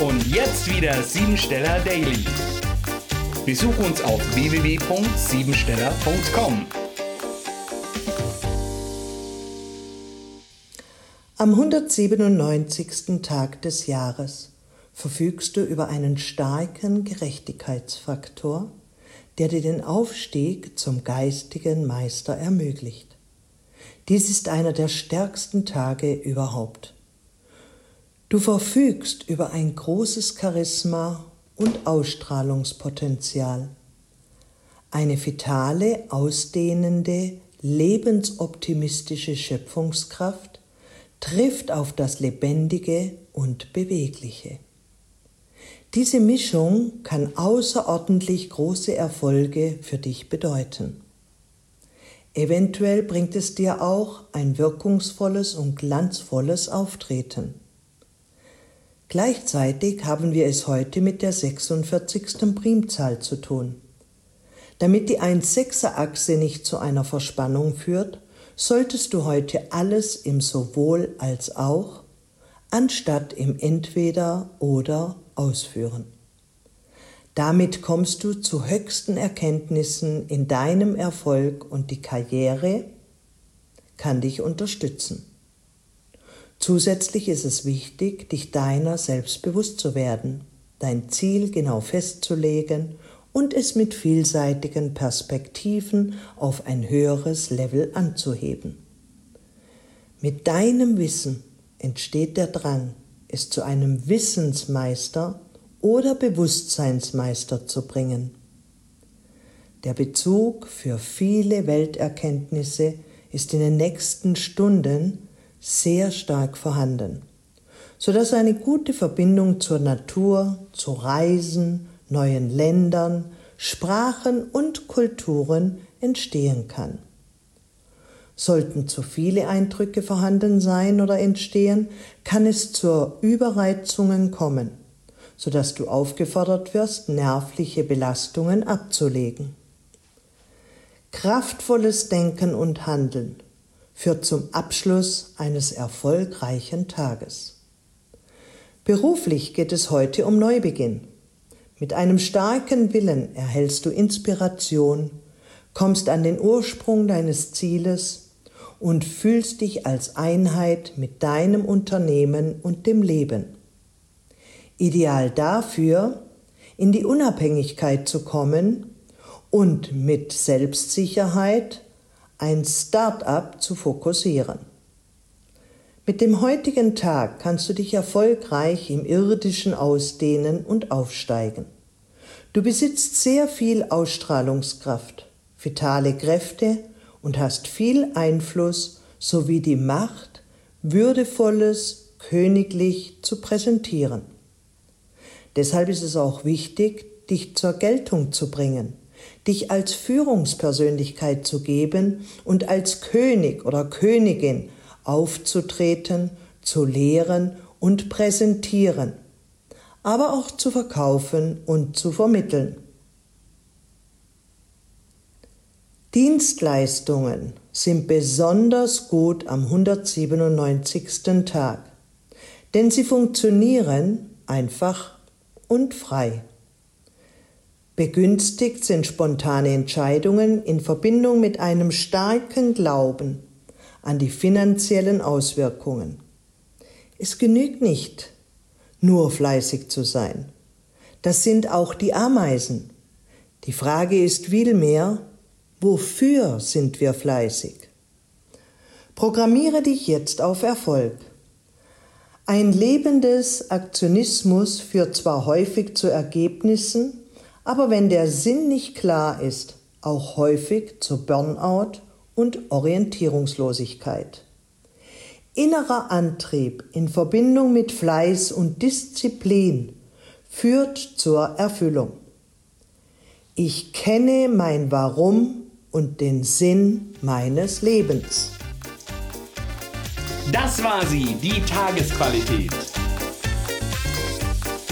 Und jetzt wieder Siebensteller Daily. Besuch uns auf www.siebensteller.com. Am 197. Tag des Jahres verfügst du über einen starken Gerechtigkeitsfaktor, der dir den Aufstieg zum geistigen Meister ermöglicht. Dies ist einer der stärksten Tage überhaupt. Du verfügst über ein großes Charisma und Ausstrahlungspotenzial. Eine vitale, ausdehnende, lebensoptimistische Schöpfungskraft trifft auf das Lebendige und Bewegliche. Diese Mischung kann außerordentlich große Erfolge für dich bedeuten. Eventuell bringt es dir auch ein wirkungsvolles und glanzvolles Auftreten. Gleichzeitig haben wir es heute mit der 46. Primzahl zu tun. Damit die 1-6er-Achse nicht zu einer Verspannung führt, solltest du heute alles im sowohl als auch anstatt im entweder oder ausführen. Damit kommst du zu höchsten Erkenntnissen in deinem Erfolg und die Karriere kann dich unterstützen. Zusätzlich ist es wichtig, dich deiner selbst bewusst zu werden, dein Ziel genau festzulegen und es mit vielseitigen Perspektiven auf ein höheres Level anzuheben. Mit deinem Wissen entsteht der Drang, es zu einem Wissensmeister oder Bewusstseinsmeister zu bringen. Der Bezug für viele Welterkenntnisse ist in den nächsten Stunden sehr stark vorhanden, sodass eine gute Verbindung zur Natur, zu Reisen, neuen Ländern, Sprachen und Kulturen entstehen kann. Sollten zu viele Eindrücke vorhanden sein oder entstehen, kann es zu Überreizungen kommen, sodass du aufgefordert wirst, nervliche Belastungen abzulegen. Kraftvolles Denken und Handeln führt zum Abschluss eines erfolgreichen Tages. Beruflich geht es heute um Neubeginn. Mit einem starken Willen erhältst du Inspiration, kommst an den Ursprung deines Zieles und fühlst dich als Einheit mit deinem Unternehmen und dem Leben. Ideal dafür, in die Unabhängigkeit zu kommen und mit Selbstsicherheit ein Start-up zu fokussieren. Mit dem heutigen Tag kannst du dich erfolgreich im irdischen ausdehnen und aufsteigen. Du besitzt sehr viel Ausstrahlungskraft, vitale Kräfte und hast viel Einfluss sowie die Macht, würdevolles, königlich zu präsentieren. Deshalb ist es auch wichtig, dich zur Geltung zu bringen dich als Führungspersönlichkeit zu geben und als König oder Königin aufzutreten, zu lehren und präsentieren, aber auch zu verkaufen und zu vermitteln. Dienstleistungen sind besonders gut am 197. Tag, denn sie funktionieren einfach und frei. Begünstigt sind spontane Entscheidungen in Verbindung mit einem starken Glauben an die finanziellen Auswirkungen. Es genügt nicht, nur fleißig zu sein. Das sind auch die Ameisen. Die Frage ist vielmehr, wofür sind wir fleißig? Programmiere dich jetzt auf Erfolg. Ein lebendes Aktionismus führt zwar häufig zu Ergebnissen, aber wenn der Sinn nicht klar ist, auch häufig zu Burnout und Orientierungslosigkeit. Innerer Antrieb in Verbindung mit Fleiß und Disziplin führt zur Erfüllung. Ich kenne mein Warum und den Sinn meines Lebens. Das war sie, die Tagesqualität.